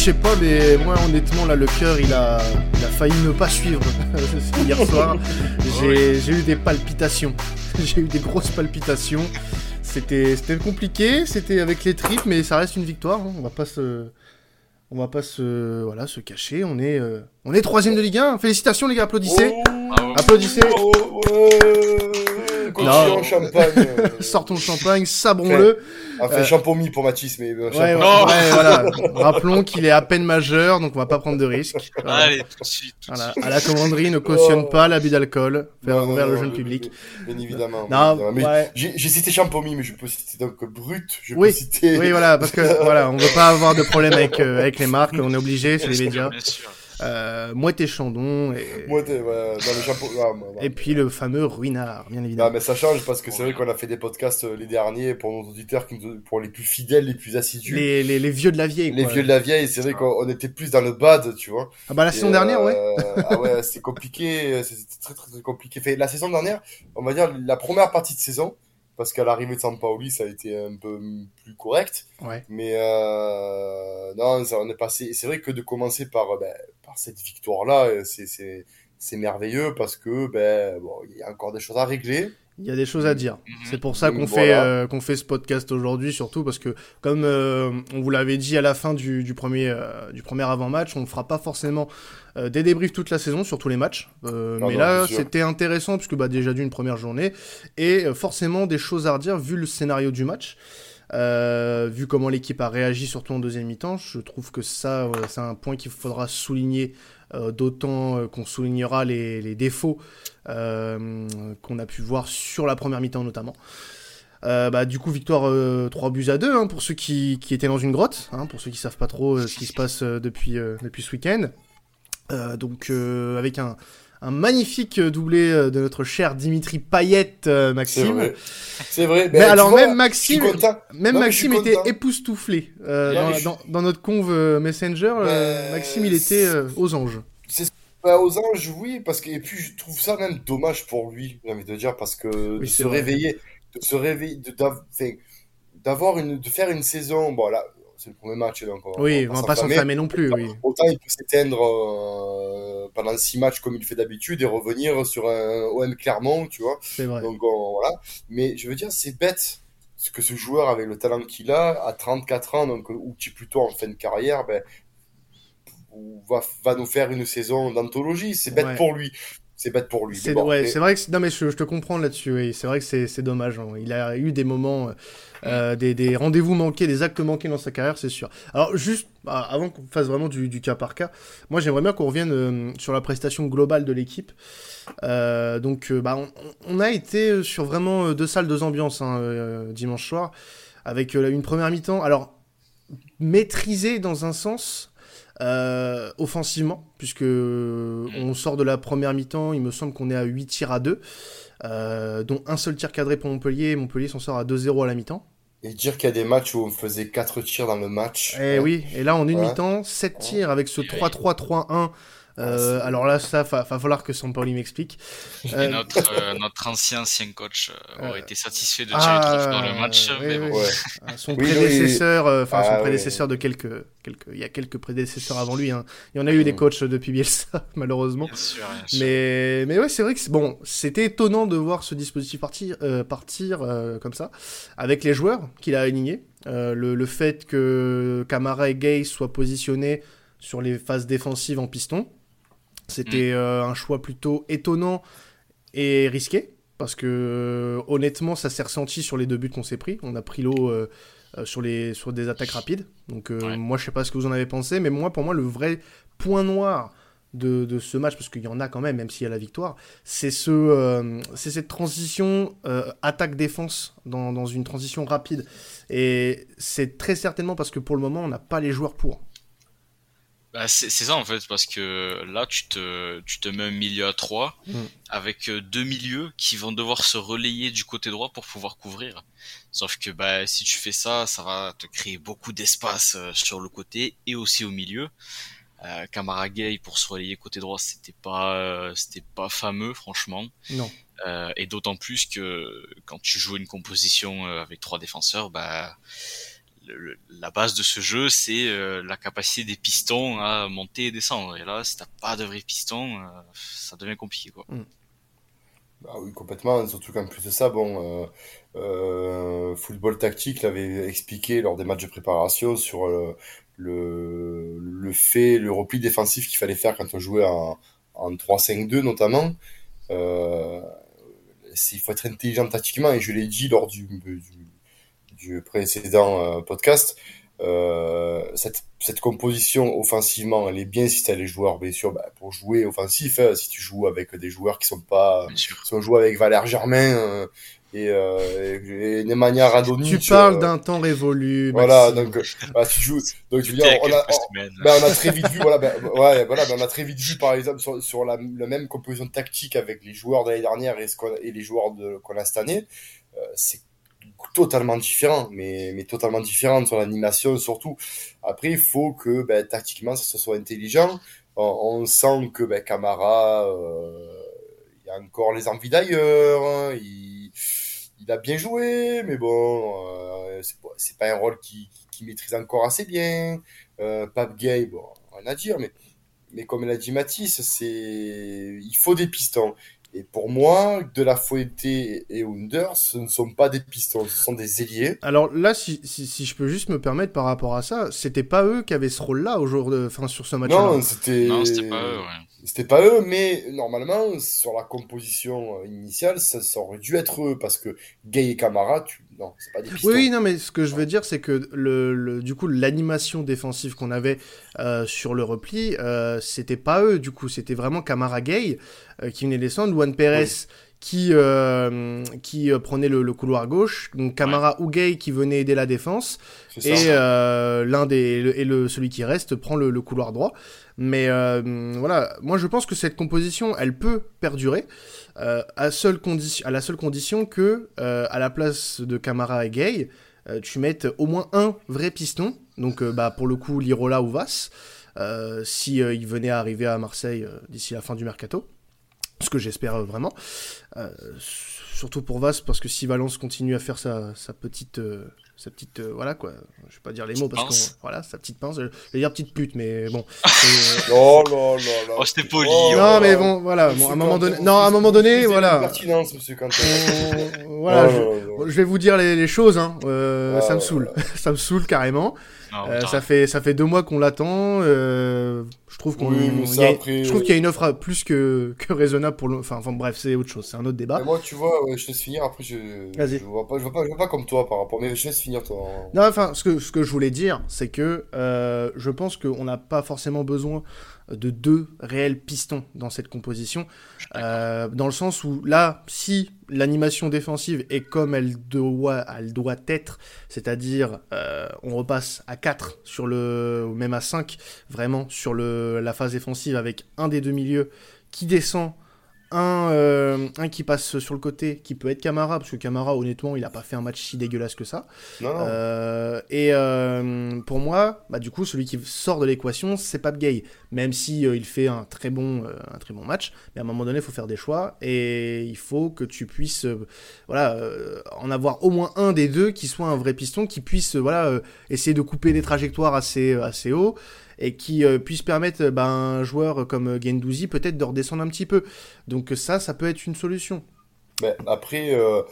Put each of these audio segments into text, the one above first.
je, sais pas, mais moi, honnêtement, là, le cœur, il a, il a failli ne pas suivre hier soir. J'ai, eu des palpitations. j'ai eu des grosses palpitations. C'était, compliqué, c'était avec les tripes, mais ça reste une victoire. hein. On va pas se, on va pas se, voilà, se cacher. On est, euh, on est troisième de Ligue 1. Félicitations les gars, applaudissez. Bravo. Applaudissez. Oh. En champagne. Sortons le champagne, sabrons-le. On fait Euh, champomis pour Mathis, mais euh, Ouais, ouais, Non. ouais, voilà. Rappelons qu'il est à peine majeur, donc on va pas prendre de risques. Voilà. Allez, tout de suite. Tout de Voilà. À la commanderie ne cautionne Oh. pas l'abus d'alcool vers, Non, non, envers le non, jeune public. Bien évidemment. Non, bien évidemment. Mais ouais. J'ai j'ai cité champomis, mais je peux citer donc brut. Je Oui. peux citer. Oui, voilà, parce que voilà, on veut pas avoir de problème avec, euh, avec les marques, on est obligé, c'est les médias. Bien sûr. Euh, Mouette et Chandon, et, Moi, t'es, ouais, dans le chapeau. Ah, moi, moi. et puis le fameux Ruinard, bien Non, évidemment. mais ça change parce que c'est vrai qu'on a fait des podcasts euh, les derniers pour nos auditeurs, qui nous- pour les plus fidèles, les plus assidus. Les, les, les vieux de la vieille. Les vieux de la vieille, c'est vrai qu'on on était plus dans le bad, tu vois. Ah bah la Et, saison dernière, ouais. euh, ah ouais, c'était compliqué, c'était très, très très compliqué. Fait, la saison dernière, on va dire la première partie de saison, parce qu'à l'arrivée de Sampaoli, ça a été un peu plus correct. Ouais. Mais euh, non, ça, on est passé. C'est vrai que de commencer par, euh, ben, par cette victoire-là, euh, c'est merveilleux parce que ben bon, il y a encore des choses à régler. Il y a des choses à dire. Mhm. C'est pour ça qu'on Donc, fait, euh, qu'on fait ce podcast aujourd'hui, surtout parce que, comme euh, on vous l'avait dit à la fin du, du premier, euh, du premier avant-match, on ne fera pas forcément euh, des débriefs toute la saison sur tous les matchs. Euh, Ah mais non, là, c'était intéressant, puisque bah, déjà d'une première journée, et euh, forcément des choses à redire vu le scénario du match. Euh, vu comment l'équipe a réagi, surtout en deuxième mi-temps, je trouve que ça, euh, c'est un point qu'il faudra souligner, euh, d'autant euh, qu'on soulignera les, défauts euh, qu'on a pu voir sur la première mi-temps notamment. Euh, bah, du coup, victoire euh, 3 buts à 2 hein, pour ceux qui, étaient dans une grotte, hein, pour ceux qui savent pas trop euh, ce qui se passe euh, depuis, euh, depuis ce week-end. Euh, donc, euh, avec un, un magnifique doublé euh, de notre cher Dimitri Payet, euh, C'est Maxime. vrai. C'est vrai. Mais alors, vois, même Maxime, même Non, Maxime était époustouflé. Euh, dans, mais je- dans, dans notre conve euh, Messenger, euh, Ben, Maxime, il était euh, aux anges. Bah, aux anges, oui, parce que, et puis je trouve ça même dommage pour lui, j'ai envie de dire, parce que de c'est se vrai. réveiller, de se réveiller, d'avoir une, de faire une saison, bon là, c'est le premier match, donc on, Oui, on va pas s'enflammer non plus, oui. Autant il peut s'éteindre euh, pendant six matchs comme il fait d'habitude et revenir sur un OM Clermont, tu vois. C'est vrai. Donc on- voilà. Mais je veux dire, c'est bête ce que ce joueur avec le talent qu'il a à 34 ans, donc ou qui plutôt en fin de carrière, ben va, va nous faire une saison d'anthologie. C'est bête Ouais. pour lui. C'est bête pour lui. C'est bon, ouais, mais- vrai que non mais je, je te comprends là-dessus. oui. C'est vrai que c'est dommage. hein. Il a eu des moments, euh, des, des rendez-vous manqués, des actes manqués dans sa carrière, c'est sûr. Alors juste bah, avant qu'on fasse vraiment du, du cas par cas, moi j'aimerais bien qu'on revienne euh, sur la prestation globale de l'équipe. Euh, donc euh, bah, on, on a été sur vraiment euh, deux salles, deux ambiances hein, euh, dimanche soir, avec euh, une première mi-temps. Alors maîtrisée dans un sens. Euh, offensivement, puisque euh, on sort de la première mi-temps, il me semble qu'on est à 8 tirs à 2, euh, dont un seul tir cadré pour Montpellier, et Montpellier s'en sort à 2-0 à la mi-temps. Et dire qu'il y a des matchs où on faisait 4 tirs dans le match. Et hein. oui, et là en une Ouais. mi-temps, 7 tirs avec ce Oui, oui. 3-3-3-1. Euh, Ah, c'est- alors là, ça, va, va falloir que Sampaoli m'explique. Et Euh, notre, euh, notre ancien ancien coach euh, aurait Euh, été satisfait de ah, tirer trop dans le match, oui, mais bon. Euh, Son Oui, prédécesseur, euh, enfin son Ah, oui. prédécesseur de quelques, quelques, il y a quelques prédécesseurs avant lui. Hein. Il y en a eu des Mm. coachs depuis Bielsa, malheureusement. Bien sûr, bien sûr. Mais, mais ouais, c'est vrai que c'est- bon, c'était étonnant de voir ce dispositif partir, euh, partir euh, comme ça, avec les joueurs qu'il a alignés. Euh, le, le fait que Camara et Gay soient positionnés sur les phases défensives en piston, c'était euh, un choix plutôt étonnant et risqué. Parce que euh, honnêtement, ça s'est ressenti sur les deux buts qu'on s'est pris. On a pris l'eau euh, sur, les, sur des attaques rapides. Donc euh, Ouais. moi, je sais pas ce que vous en avez pensé, mais moi, pour moi, le vrai point noir de, de ce match, parce qu'il y en a quand même, même s'il y a la victoire, c'est ce, c'est cette transition attaque-défense dans, dans une transition rapide. Et c'est très certainement parce que pour le moment, on n'a pas les joueurs pour. Bah, c'est ça en fait, parce que là tu te, tu te mets un milieu à 3 Mm. avec euh, deux milieux qui vont devoir se relayer du côté droit pour pouvoir couvrir. Sauf que bah, si tu fais ça, ça va te créer beaucoup d'espace euh, sur le côté et aussi au milieu. Euh, Camara Gay pour se relayer côté droit, c'était pas, euh, c'était pas fameux franchement. Non. Euh, et d'autant plus que quand tu joues une composition euh, avec trois défenseurs, bah la base de ce jeu, c'est euh, la capacité des pistons à monter et descendre. Et là, si t'as pas de vrais pistons, euh, ça devient compliqué, quoi. Mm. Bah oui, complètement. Surtout qu'en plus de ça, bon, euh, Football Tactique l'avait expliqué lors des matchs de préparation sur le, le fait, le repli défensif qu'il fallait faire quand on jouait en, en 3-5-2 notamment. il faut être intelligent tactiquement et je l'ai dit lors du, du du précédent euh, podcast, euh, cette, cette, composition offensivement, elle est bien si tu as les joueurs, bien sûr, bah, pour jouer offensif, hein, si tu joues avec des joueurs qui sont pas, sont joués avec Valère Germain euh, et, euh, et Nemanja Radonjic. Tu parles d'un temps révolu. Voilà, donc bah, tu joues, donc tu veux dire, on a, bah, on a très vite vu, voilà, bah, ouais, voilà, bah, on a très vite vu par exemple sur, sur la, la, même composition tactique avec les joueurs de l'année dernière et, ce et les joueurs qu'on a cette année, c'est totalement différent, mais, mais totalement différent sur l'animation surtout. Après, il faut que ben, tactiquement, ça soit intelligent. On, sent que ben, Camara, euh, il a encore les envies d'ailleurs. Hein. il, il, a bien joué, mais bon, euh, c'est pas un rôle qu'il qui, maîtrise encore assez bien. Euh, Pape Gay, bon, rien à dire, mais, mais comme l'a dit Mathis, c'est il faut des pistons. Et pour moi, De La Fuente et Under, ce ne sont pas des pistons, ce sont des ailiers. Alors là, si, si, si je peux juste me permettre par rapport à ça, c'était pas eux qui avaient ce rôle-là au jour de, enfin, sur ce match-là. Non, c'était. Non, c'était pas eux. Ouais. C'était pas eux, mais normalement, sur la composition initiale, ça, ça, aurait dû être eux, parce que Gay et Camara, tu... non, c'est pas des pistons. Oui, non, mais ce que je veux dire, c'est que le, le, du coup, l'animation défensive qu'on avait euh, sur le repli, euh, c'était pas eux, du coup, c'était vraiment Camara Gay euh, qui venait descendre, Juan Pérez. Oui qui, euh, qui euh, prenait le, le, couloir gauche, donc Camara ouais. ou Gay qui venait aider la défense, et euh, l'un des et le celui qui reste prend le, le couloir droit. Mais euh, voilà, moi je pense que cette composition, elle peut perdurer euh, à la seule condition que euh, à la place de Camara et Gay, tu mettes au moins un vrai piston. Donc bah pour le coup Lirola ou Vas, si il venait à arriver à Marseille d'ici la fin du mercato ce que j'espère vraiment. Surtout pour Vas, parce que si Valence continue à faire sa, petite, sa petite, euh, voilà quoi, je vais pas dire les mots parce que voilà, sa petite pince, je vais dire petite pute, mais bon. oh là là là. Oh c'était poli. Oh, non mais bon, voilà, bon, à un moment donné, non, à un moment donné, voilà. Pertinence, monsieur Quentin. voilà, oh, je, je, vais vous dire les, les choses, hein. Euh, ah, ça me saoule, ça me saoule carrément. Non, euh, ça fait ça fait deux mois qu'on l'attend. Euh, je trouve qu'on oui, après... je trouve qu'il y a une offre plus que, que raisonnable pour le. Enfin, enfin bref, c'est autre chose, c'est un autre débat. Mais moi, tu vois, ouais, je laisse finir. Après, je je vois pas, je vois pas, je vois pas comme toi par rapport. Mais je laisse finir toi. Non, enfin, ce que ce que je voulais dire, c'est que euh, je pense qu'on n'a pas forcément besoin de deux réels pistons dans cette composition, euh, dans le sens où là, si l'animation défensive est comme elle doit, elle doit être, c'est-à-dire euh, on repasse à 4 sur le, ou même à 5 vraiment sur le, la phase défensive avec un des deux milieux qui descend un, euh, un qui passe sur le côté, qui peut être Camara, parce que Camara, honnêtement, il a pas fait un match si dégueulasse que ça. Non, non. Euh, et euh, pour moi, bah, du coup, celui qui sort de l'équation, c'est Pape Gay. Même si euh, il fait un très, bon, euh, un très bon match, mais à un moment donné, il faut faire des choix, et il faut que tu puisses euh, voilà, en avoir au moins un des deux qui soit un vrai piston, qui puisse voilà, essayer de couper des trajectoires assez, assez haut et qui euh, puisse permettre bah, un joueur comme Gendouzi peut-être de redescendre un petit peu. Donc ça, ça peut être une solution. Mais après, euh,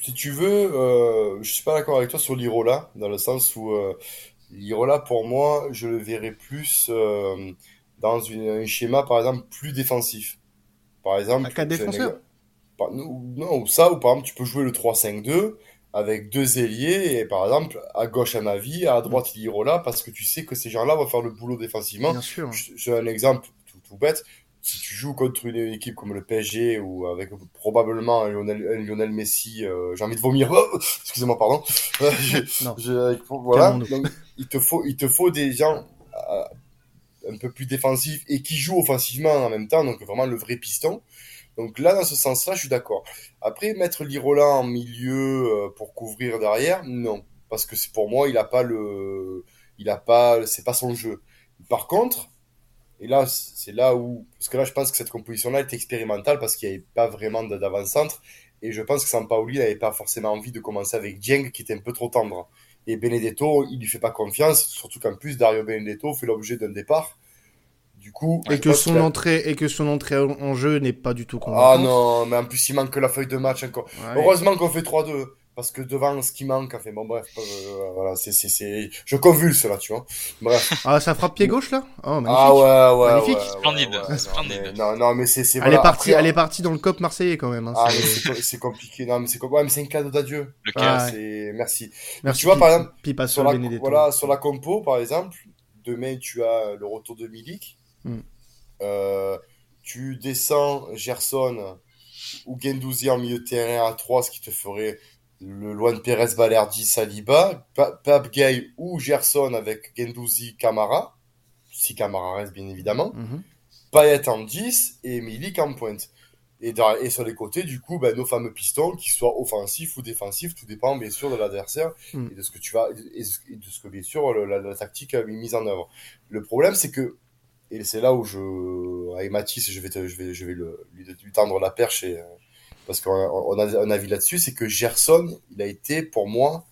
si tu veux, euh, je suis pas d'accord avec toi sur l'Irola, dans le sens où euh, l'Irola, pour moi, je le verrais plus euh, dans une, un schéma, par exemple, plus défensif. Par exemple, à 4 défenseurs Non, ça, ou par exemple, tu peux jouer le 3-5-2 avec deux ailiers et par exemple à gauche à Navi, à droite Lirola parce que tu sais que ces gens-là vont faire le boulot défensivement. Bien sûr. J'ai un exemple tout, tout, bête. Si tu joues contre une équipe comme le PSG ou avec probablement un Lionel, un Lionel Messi, euh, j'ai envie de vomir. Oh, excusez-moi, pardon. non. voilà. Donc, il te faut, il te faut des gens euh, un peu plus défensifs et qui jouent offensivement en même temps. Donc vraiment le vrai piston. Donc là, dans ce sens-là, je suis d'accord. Après, mettre Lirola en milieu euh, pour couvrir derrière, non. Parce que pour moi, il a pas le, il a pas, c'est pas son jeu. Par contre, et là, c'est là où, parce que là, je pense que cette composition-là est expérimentale parce qu'il n'y avait pas vraiment d'avant-centre. Et je pense que Sampaoli n'avait pas forcément envie de commencer avec Dieng qui était un peu trop tendre. Et Benedetto, il lui fait pas confiance, surtout qu'en plus Dario Benedetto fait l'objet d'un départ. Du coup, et que son a- entrée et que son entrée en jeu n'est pas du tout Ah convaincante. non, mais en plus il manque la feuille de match encore. Ouais. Heureusement qu'on fait 3-2. Parce que devant ce qui manque, enfin bon bref, euh, voilà, c'est, c'est, c'est, je convulse là, tu vois. Bref. Ah, ça frappe pied gauche là? Oh, magnifique. Ah ouais, ouais, Magnifique. ouais, ouais, Splendide, ouais, non, splendide. mais- Non, non, mais c'est, c'est elle, voilà, est partie, après- elle est partie dans le cop marseillais quand même. hein, Ah, c'est- compliqué. Non, mais c'est ouais, mais c'est un cadeau d'adieu. Le Ah, cas, ouais. C'est, merci. Merci, tu vois, par exemple, Pipa Sur la, voilà, sur la compo, par exemple, demain tu as le retour de Milik. Mm. Euh, tu descends Gerson ou Gendouzi en milieu de terrain à 3, ce qui te ferait le Luan Perez, Balerdi, Saliba, Pa- Pape Gay ou Gerson avec Gendouzi, Camara, si Camara reste bien évidemment, Mhm. Payet en 10 et Milik en pointe. Et, dans- et sur les côtés, du coup, ben, nos fameux pistons, qu'ils soient offensifs ou défensifs, tout dépend bien sûr de l'adversaire Mm. et de ce que tu vas, et de ce que bien sûr la, la tactique a mise en œuvre. Le problème, c'est que, et c'est là où je, avec Mathis, je vais, te- je vais, je vais le- lui, lui tendre la perche et, euh, parce qu'on a, on a un avis là-dessus, c'est que Gerson, il a été pour moi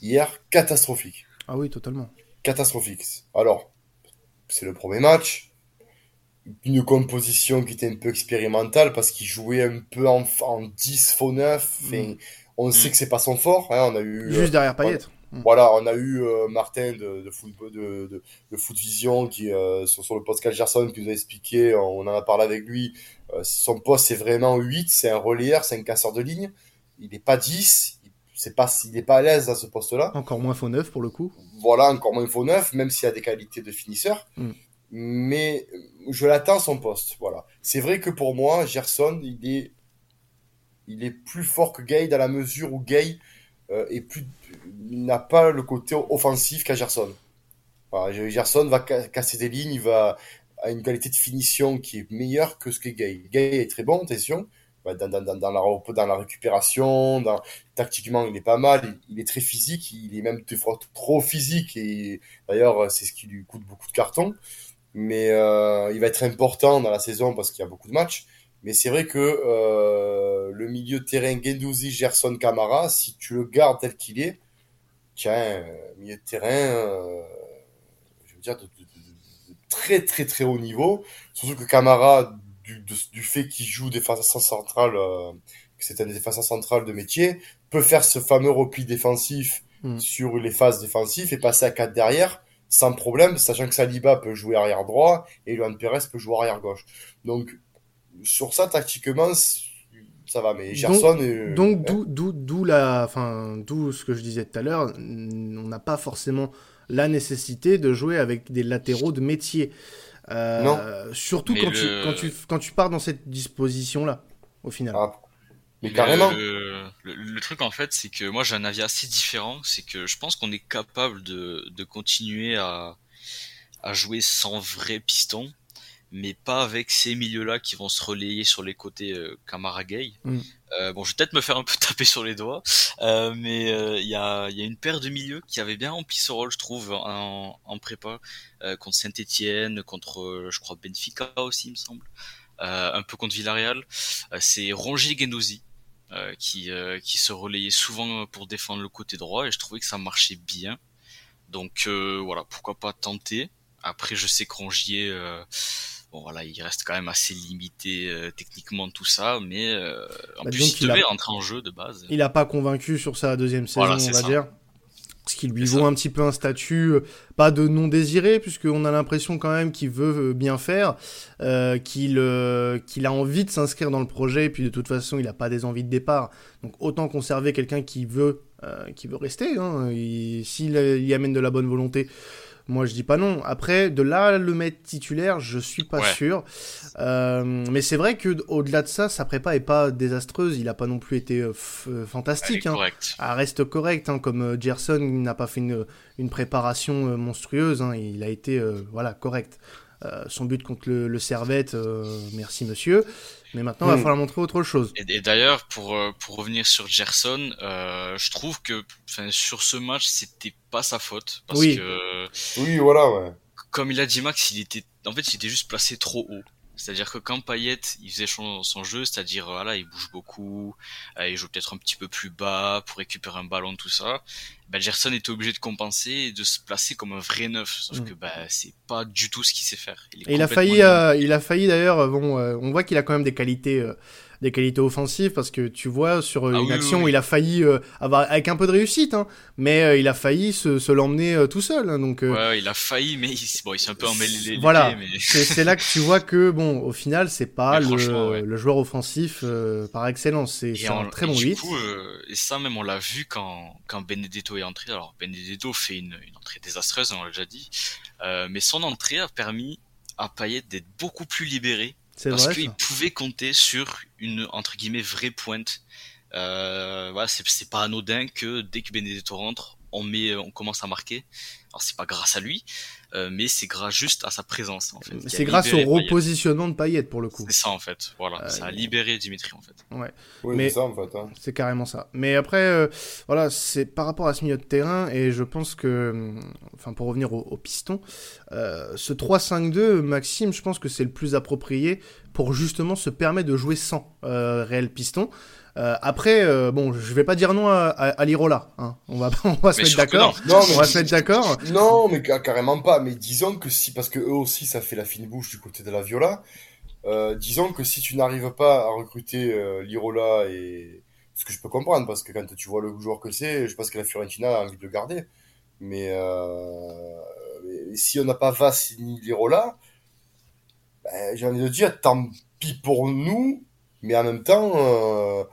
hier catastrophique Ah oui, totalement. catastrophique. Alors, c'est le premier match. Une composition qui était un peu expérimentale parce qu'il jouait un peu en, en 10 faux 9. Enfin, on sait Mm. que c'est pas son fort. hein. On a eu, euh, Juste derrière Payet. Voilà, on a eu euh, Martin de, de, foot, de, de, de Foot Vision qui, euh, sur, sur le podcast Gerson qui nous a expliqué, on en a parlé avec lui. euh, son poste, c'est vraiment 8, c'est un relayeur, c'est un casseur de ligne. Il n'est pas 10, il- c'est pas, il n'est pas à l'aise à ce poste-là Encore moins faux neuf pour le coup. voilà, encore moins faux neuf, même s'il a des qualités de finisseur. Mm. Mais je l'attends son poste. Voilà. C'est vrai que pour moi, Gerson, il est, il est plus fort que Gay dans la mesure où Gay euh, est plus, n'a pas le côté offensif qu'a Gerson. Gerson va ca- casser des lignes, il va a une qualité de finition qui est meilleure que ce que Gay. Gay est très bon, attention. Bah, Dans, dans, dans, dans la, dans la récupération, tactiquement il est pas mal, il, est très physique, il est même trop physique et d'ailleurs c'est ce qui lui coûte beaucoup de cartons. Mais euh, il va être important dans la saison parce qu'il y a beaucoup de matchs. Mais c'est vrai que euh, le milieu de terrain Gendouzi, Gerson, Camara, si tu le gardes tel qu'il est, tiens, euh, milieu de terrain, euh, je veux dire, de, de- de- de très très très haut niveau. Surtout que Camara, du, de- du fait qu'il joue défenseur central, euh, que c'est un défenseur central de métier, peut faire ce fameux repli défensif Mm. sur les phases défensives et passer à 4 derrière sans problème, sachant que Saliba peut jouer arrière droit et Luan Perez peut jouer arrière gauche. Donc, sur ça, tactiquement, ça va, mais Gerson Donc d'où d'où d'où la enfin d'où ce que je disais tout à l'heure, on n'a pas forcément la nécessité de jouer avec des latéraux de métier. Euh, Non. Surtout quand, le- tu, quand, tu, quand tu pars dans cette disposition-là, au final. Ah, mais Mais carrément. Le, le- le truc en fait, c'est que moi j'ai un avis assez différent. C'est que je pense qu'on est capable de, de continuer à, à jouer sans vrai piston, mais pas avec ces milieux-là qui vont se relayer sur les côtés euh, Gay. Mm. Euh, bon, je vais peut-être me faire un peu taper sur les doigts, euh, mais euh, il y, a, il y a une paire de milieux qui avait bien rempli ce rôle, je trouve, en, en prépa euh, contre Saint-Etienne, contre, euh, je crois, Benfica aussi, il me semble, euh, un peu contre Villarreal. Euh, c'est Rongier Gendouzi euh, qui, euh, qui se relayait souvent pour défendre le côté droit et je trouvais que ça marchait bien. Donc euh, voilà, pourquoi pas tenter. Après, je sais que Rongier, euh, bon voilà, il reste quand même assez limité euh, techniquement tout ça, mais euh, en Bah, plus il a- devait rentrer en jeu de base. Il n'a pas convaincu sur sa deuxième saison, Voilà, on va ça. dire. Ce qui lui vaut ça. un petit peu un statut, euh, pas de non désiré, puisqu'on a l'impression quand même qu'il veut bien faire, qu'il qu'il a envie de s'inscrire dans le projet, et puis de toute façon, il n'a pas des envies de départ. Donc autant conserver quelqu'un qui veut, qui veut rester. Hein. Il- S'il y amène de la bonne volonté, moi je dis pas non. Après, de là le mettre titulaire, je suis pas Ouais. sûr. Euh, mais c'est vrai que au-delà de ça, sa prépa est pas désastreuse. Il a pas non plus été euh, euh, Elle fantastique. hein. correcte. Ah, reste correct, hein, comme euh, Gerson n'a pas fait une, une préparation monstrueuse, hein, il a été euh, voilà correct. Euh, son but contre le, le Servette, merci monsieur. Mais maintenant, il va Hmm. falloir montrer autre chose. Et, et d'ailleurs, pour, euh, pour revenir sur Gerson, euh, je trouve que enfin, sur ce match, c'était pas sa faute. Parce Oui. que, Oui, voilà, ouais. comme il a dit Max, il était, en fait, il était juste placé trop haut. C'est-à-dire que quand Payet il faisait son, jeu, c'est-à-dire voilà, il bouge beaucoup, euh, il joue peut-être un petit peu plus bas pour récupérer un ballon, tout ça. Ben, Gerson était obligé de compenser et de se placer comme un vrai neuf. Sauf mm. que ben, c'est pas du tout ce qu'il sait faire. Il, et il a failli, euh, il a failli d'ailleurs. Bon, euh, on voit qu'il a quand même des qualités des qualités offensives parce que tu vois sur euh, ah une action il a failli euh, avoir avec un peu de réussite hein, mais euh, il a failli se, se l'emmener tout seul hein, donc ouais, il a failli mais il, bon, il s'est un peu emmêlé les, voilà c'est là que tu vois que bon au final c'est pas le, le, joueur offensif par excellence c'est un très bon 8 et ça même on l'a vu quand quand Benedetto est entré alors Benedetto fait une, une entrée désastreuse on l'a déjà dit. Mais son entrée a permis à Payet d'être beaucoup plus libéré. Parce qu'il pouvait compter sur une entre guillemets vraie pointe. Euh, voilà, c'est pas anodin que dès que Benedetto rentre, on met, on commence à marquer. Alors c'est pas grâce à lui, euh, mais c'est grâce juste à sa présence en fait. C'est grâce au repositionnement de Payet pour le coup. C'est ça en fait. Voilà, euh, ça a libéré Dimitri en fait. Ouais. Oui, mais c'est ça en fait. Hein. C'est carrément ça. Mais après, euh, voilà, c'est par rapport à ce milieu de terrain et je pense que, enfin pour revenir au, au piston, ce 3-5-2, Maxime, je pense que c'est le plus approprié pour justement se permettre de jouer sans réel piston. Euh, après, euh, bon, je vais pas dire non à, à, l'Irola. Hein. On va, on va se mettre d'accord. Non, on va se mettre d'accord. Non, mais carrément pas. Mais disons que si, parce que eux aussi, ça fait la fine bouche du côté de la Viola. Euh, disons que si tu n'arrives pas à recruter euh, l'Irola et ce que je peux comprendre, parce que quand tu vois le joueur que c'est, je pense que la Fiorentina a envie de le garder. Mais, euh, si on n'a pas Vas ni l'Irola, ben, j'ai envie de dire, tant pis pour nous, mais en même temps, euh,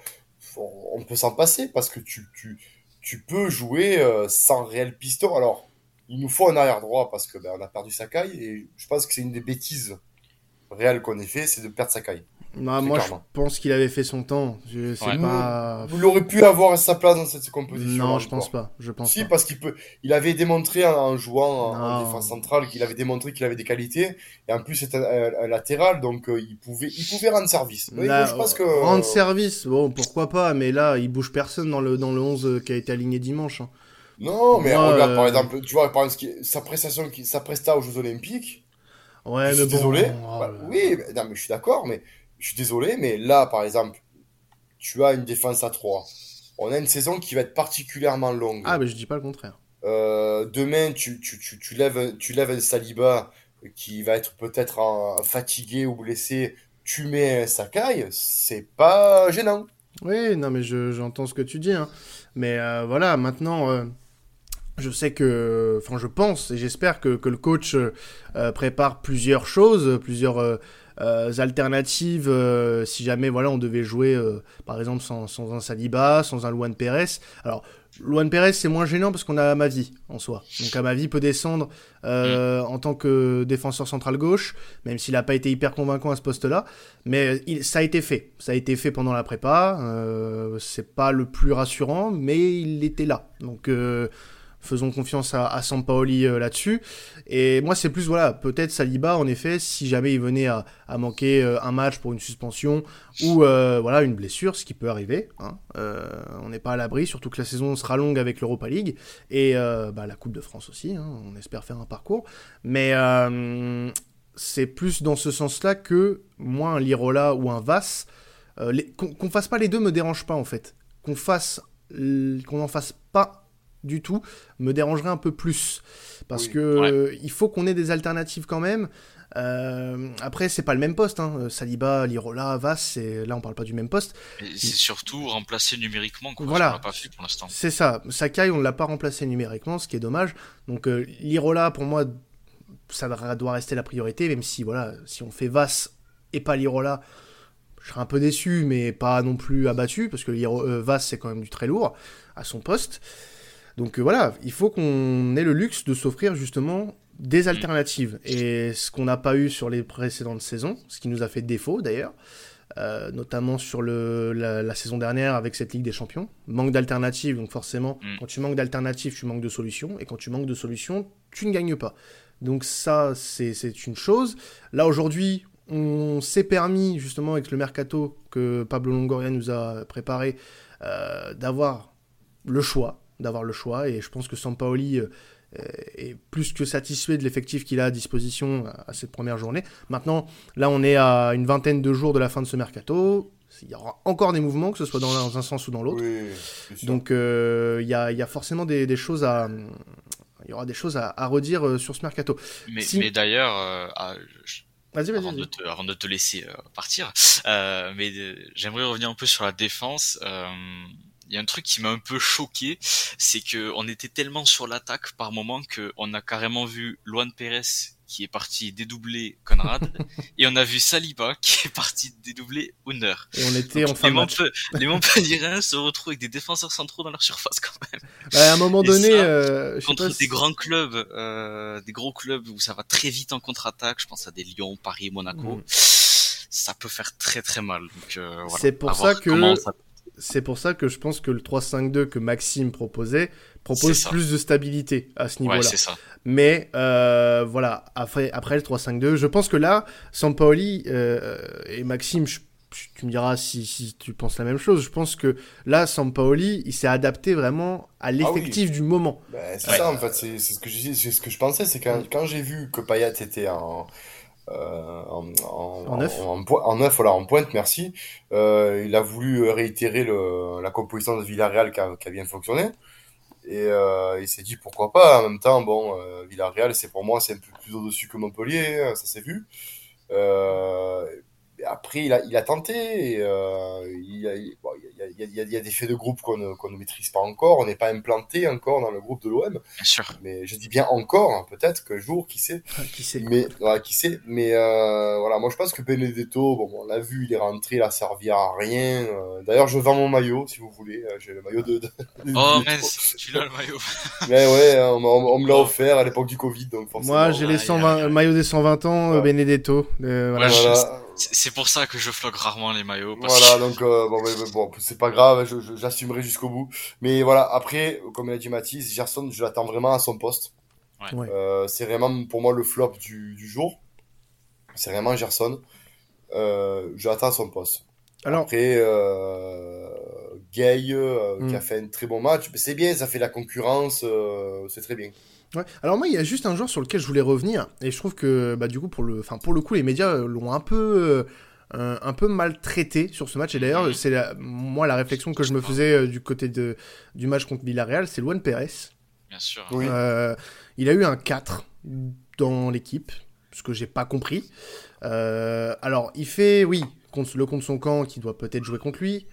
on peut s'en passer parce que tu, peux jouer euh, sans réel piston. Alors, il nous faut un arrière droit parce que ben, a perdu Sakai et je pense que c'est une des bêtises réelles qu'on ait fait, c'est de perdre Sakai. Bah, moi, je pense qu'il avait fait son temps. Je sais pas. Vous l'aurez pu avoir sa place dans cette composition. Non, je pense pas. Je pense si, parce qu'il peut. Il avait démontré en, jouant en, défense centrale qu'il avait démontré qu'il avait des qualités. Et en plus, c'était un, latéral, donc euh, il pouvait, il pouvait rendre service. je pense que rendre service, bon, pourquoi pas. Mais là, il bouge personne dans le dans le 11 qui a été aligné dimanche. Hein. Non, mais regarde par euh, exemple, tu vois, par exemple, sa prestation, sa presta aux Jeux Olympiques. Ouais, je mais suis désolé. Oh bah, oui, non, mais je suis d'accord, mais je suis désolé, mais là, par exemple, tu as une défense à 3. On a une saison qui va être particulièrement longue. Ah, mais je dis pas le contraire. Euh, demain, tu, tu, tu, tu, lèves, tu lèves un Saliba qui va être peut-être fatigué ou blessé. Tu mets un Sakai, c'est pas gênant. Oui, non, mais j'entends ce que tu dis. Hein. Mais euh, voilà, maintenant, euh, je sais que, enfin, je pense et j'espère que, que, le coach prépare plusieurs choses, plusieurs euh, alternatives euh, si jamais voilà on devait jouer euh, par exemple sans, sans, un Saliba, sans un Luan Pérez. Alors Luan Pérez c'est moins gênant parce qu'on a Amavi en soi. Donc Amavi peut descendre mm. en tant que défenseur central gauche, même s'il n'a pas été hyper convaincant à ce poste-là. Mais il, ça a été fait. Ça a été fait pendant la prépa. c'est pas le plus rassurant, mais il était là. Donc faisons confiance à, à Sampaoli euh, là-dessus. Et moi, c'est plus, voilà, peut-être Saliba, en effet, si jamais il venait à, manquer euh, un match pour une suspension ou euh, voilà une blessure, ce qui peut arriver. Hein. on n'est pas à l'abri, surtout que la saison sera longue avec l'Europa League et bah, la Coupe de France aussi. Hein. on espère faire un parcours. Mais c'est plus dans ce sens-là que moi, un Lirola ou un Vas, qu'on fasse pas les deux me dérange pas en fait. Qu'on fasse qu'on n'en fasse pas du tout me dérangerait un peu plus parce que euh, il faut qu'on ait des alternatives quand même. Euh, après, c'est pas le même poste. Hein. Saliba, Lirola, Vas, là on parle pas du même poste. C'est surtout remplacé numériquement. Quoi, voilà, pas fait pour l'instant. C'est ça. Sakai, on l'a pas remplacé numériquement, ce qui est dommage. Donc euh, Lirola, pour moi, ça doit rester la priorité, même si voilà, si on fait Vas et pas Lirola, je serais un peu déçu, mais pas non plus abattu parce que Vas c'est quand même du très lourd à son poste. Donc euh, voilà, il faut qu'on ait le luxe de s'offrir justement des alternatives. Et ce qu'on n'a pas eu sur les précédentes saisons, ce qui nous a fait défaut d'ailleurs, euh, notamment sur le, la, saison dernière avec cette Ligue des Champions. Manque d'alternatives, donc forcément, mm. quand tu manques d'alternatives, tu manques de solutions, et quand tu manques de solutions, tu ne gagnes pas. Donc ça, c'est une chose. Là, aujourd'hui, on s'est permis, justement, avec le mercato que Pablo Longoria nous a préparé, euh, d'avoir le choix d'avoir le choix et je pense que Sampaoli euh, est plus que satisfait de l'effectif qu'il a à disposition à cette première journée. Maintenant, là, on est à une vingtaine de jours de la fin de ce mercato. Il y aura encore des mouvements, que ce soit dans un sens ou dans l'autre. Oui. Donc, euh, il y, a, il y a forcément des, des choses à. Il y aura des choses à, à redire euh, sur ce mercato. Mais, Si- mais d'ailleurs, euh, ah, je- Vas-y, vas-y. avant, de vas-y. te, avant de te laisser euh, partir, euh, mais euh, j'aimerais revenir un peu sur la défense. Il y a un truc qui m'a un peu choqué, c'est que on était tellement sur l'attaque par moment que on a carrément vu Luan Pérez qui est parti dédoubler Conrad et on a vu Saliba qui est parti dédoubler Under. Et on était en fin les, de match. Montpe- les Montpelliérains se retrouvent avec des défenseurs centraux dans leur surface quand même. Bah, à un moment Et donné, ça, euh, je sais Contre pas des si- grands clubs, euh, des gros clubs où ça va très vite en contre-attaque, je pense à des Lyon, Paris, Monaco, Mhm. ça peut faire très très mal. Donc, euh, voilà. C'est pour ça que- ça- C'est pour ça que je pense que le 3-5-2 que Maxime proposait propose plus de stabilité à ce Ouais, niveau-là. c'est ça. Mais euh, voilà, après, après le 3-5-2, je pense que là, Sampaoli euh, et Maxime, je- tu me diras si, si tu penses la même chose, je pense que là, Sampaoli, il s'est adapté vraiment à l'effectif du moment. Ben, c'est Ouais. ça en fait, c'est ce que je dis- c'est ce que je pensais, c'est quand, quand j'ai vu que Payet était en en, en, En neuf. en, po- en neuf, voilà, en pointe, merci. Euh, il a voulu réitérer le, la composition de Villarreal qui a, qui a bien fonctionné. Et euh, il s'est dit pourquoi pas. En même temps, bon, euh, Villarreal, c'est pour moi, c'est un peu plus au-dessus que Montpellier, hein, ça s'est vu. Euh, après, il a, il a tenté. Et, euh, il, y a, il, bon, il y a- il y a- il y a- il y a des faits de groupe qu'on ne, qu'on ne maîtrise pas encore. On n'est pas implanté encore dans le groupe de l'OM. Bien sûr. Mais je dis bien encore, hein, peut-être qu'un jour, qui sait. Qui sait Mais voilà, qui sait. Mais euh, voilà, moi je pense que Benedetto, bon, on l'a vu, il est rentré, il a servi à rien. Euh, D'ailleurs, je vends mon maillot, si vous voulez. Euh, J'ai le maillot de. Oh mince, tu l'as le maillot. Mais ouais, on, m'a- on me l'a offert à l'époque du Covid, donc forcément. Moi, j'ai les aïe, 120, aïe, aïe. le maillot des 120 ans, euh, Ouais. Benedetto. euh, voilà. Ouais, je- Voilà, C'est pour ça que je flogue rarement les maillots. Parce voilà, que... donc euh, bon, mais- mais bon, c'est pas grave, je- je- j'assumerai jusqu'au bout. Mais voilà, après, comme l'a dit Mathis, Gerson, je l'attends vraiment à son poste. Ouais. Euh, c'est vraiment pour moi le flop du, du jour. C'est vraiment Gerson. Euh, je l'attends à son poste. Alors, Après, euh, Gay, euh, qui Mm. a fait un très bon match, c'est bien, ça fait la concurrence, euh, c'est très bien. Ouais. Alors moi, il y a juste un joueur sur lequel je voulais revenir, et je trouve que, bah, du coup, pour le, enfin, pour le coup, les médias euh, l'ont un peu, euh, un, peu maltraité sur ce match. Et d'ailleurs, Mhm. c'est la- moi la réflexion que je me faisais euh, du côté de, du match contre Villarreal, c'est Luan Pérez. Bien sûr. Oui. Euh, il a eu un 4 dans l'équipe, ce que j'ai pas compris. Euh, alors, il fait, oui, contre, le contre son camp, qui doit peut-être jouer contre lui,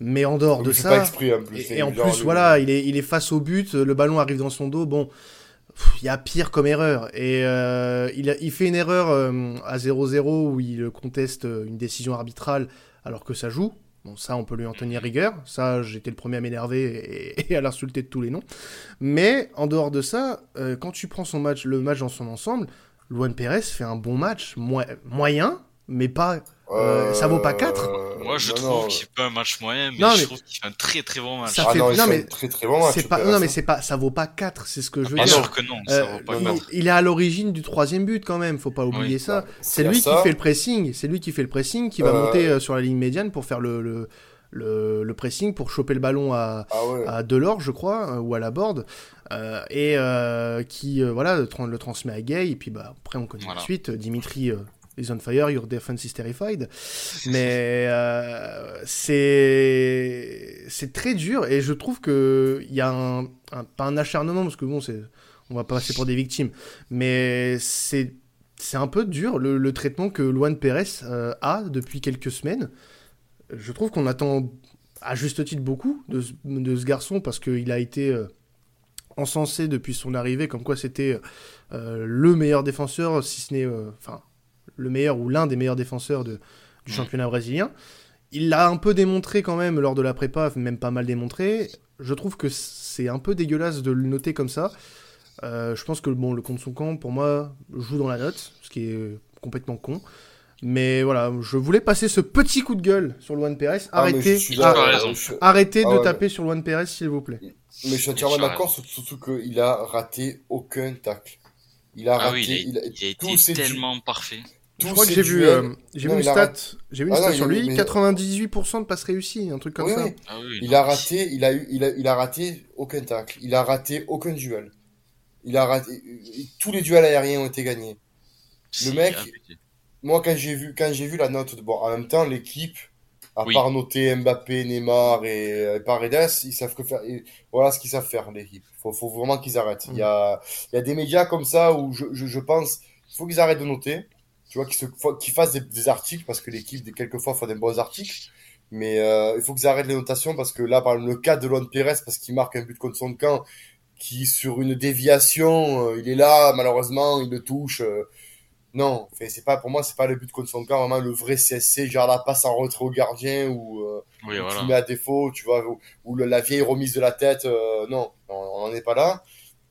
mais en dehors de ça. exprès en plus. Et, et en plus, voilà, il est, il est face au but, le ballon arrive dans son dos. Bon, il y a pire comme erreur. Et euh, il, fait une erreur euh, à 0-0 où il conteste euh, une décision arbitrale alors que ça joue. Bon, ça, on peut lui en tenir rigueur. Ça, j'étais le premier à m'énerver et, à l'insulter de tous les noms. Mais en dehors de ça, quand tu prends son match, le match dans son ensemble, Luan Pérez fait un bon match, mo- moyen, mais pas. Euh, ça vaut pas quatre Moi, je non, trouve qu'il fait un match moyen, mais Non, je mais- trouve qu'il fait un très très bon match. Ça Ah fait- non, non, mais un très très bon match. c'est pas, Pérez, non, mais c'est pas, ça vaut pas 4, c'est ce que je veux Bien dire. sûr que non, ça Euh, vaut pas il, non. il est à l'origine du troisième but quand même, faut pas oublier Oui. ça. Bah, C'est lui qui fait le pressing, c'est lui qui fait le pressing, qui va Euh, monter euh, sur la ligne médiane pour faire le, le, le, le pressing, pour choper le ballon à, Ah ouais. à Delors, je crois, euh, ou à la board, euh, et euh, qui euh, voilà, le, tra- le transmet à Gay, et puis bah, après on connaît Voilà. la suite, Dimitri euh, is on fire, your defense is terrified. Mais euh, c'est c'est très dur, et je trouve que il y a un, un- pas un acharnement, parce que bon, c'est on va pas passer pour des victimes, mais c'est c'est un peu dur le, le traitement que Luan Pérez euh, a depuis quelques semaines. Je trouve qu'on attend à juste titre beaucoup de, ce- de ce garçon parce qu'il a été euh, encensé depuis son arrivée comme quoi c'était euh, le meilleur défenseur, si ce n'est enfin le meilleur ou l'un des meilleurs défenseurs de, du championnat brésilien. Il l'a un peu démontré quand même lors de la prépa, même pas mal démontré. Je trouve que c'est un peu dégueulasse de le noter comme ça. Euh, je pense que bon, le contre son camp, pour moi, joue dans la note, ce qui est complètement con. Mais voilà, je voulais passer ce petit coup de gueule sur Luan Pérez. Ah, Arrêtez, suis arrêtez Ah de ouais. taper sur Luan Pérez, s'il vous plaît. Mais je suis entièrement d'accord, surtout, qu'il a raté aucun tacle. Il a Ah raté, oui, il a, il a- il a tous été ses tellement parfait. Je crois que j'ai vu, euh, j'ai vu une stat, j'ai vu une Ah stat sur lui, mais- 98% de passes réussies, un truc comme Oui, ça. oui. Ah oui, Il a raté, il a eu, il a, il a raté aucun tacle. Il a raté aucun duel. Il a raté, tous les duels aériens ont été gagnés. c'est mec-. Moi, quand j'ai vu, quand j'ai vu la note, de- bon, en même temps, l'équipe, à Oui. part noter Mbappé, Neymar et, et Paredes, ils savent que faire. et voilà ce qu'ils savent faire, l'équipe. Faut, faut vraiment qu'ils arrêtent. Il y a, il y a des médias comme ça où je, je, je pense, faut qu'ils arrêtent de noter. Tu vois, qu'ils se, fassent des, des articles parce que l'équipe, quelquefois, fait des bons articles. Mais euh, il faut qu'ils arrêtent les notations parce que là, par exemple, le cas de Luan Pérez, parce qu'il marque un but contre son camp, qui sur une déviation, euh, il est là, malheureusement, il le touche. euh, non, c'est pas pour moi, c'est pas le but contre son camp, vraiment le vrai CSC, genre la passe en retrait au gardien ou Oui, où voilà. tu mets à défaut, tu vois, ou, ou le- la vieille remise de la tête. non, on n'en est pas là.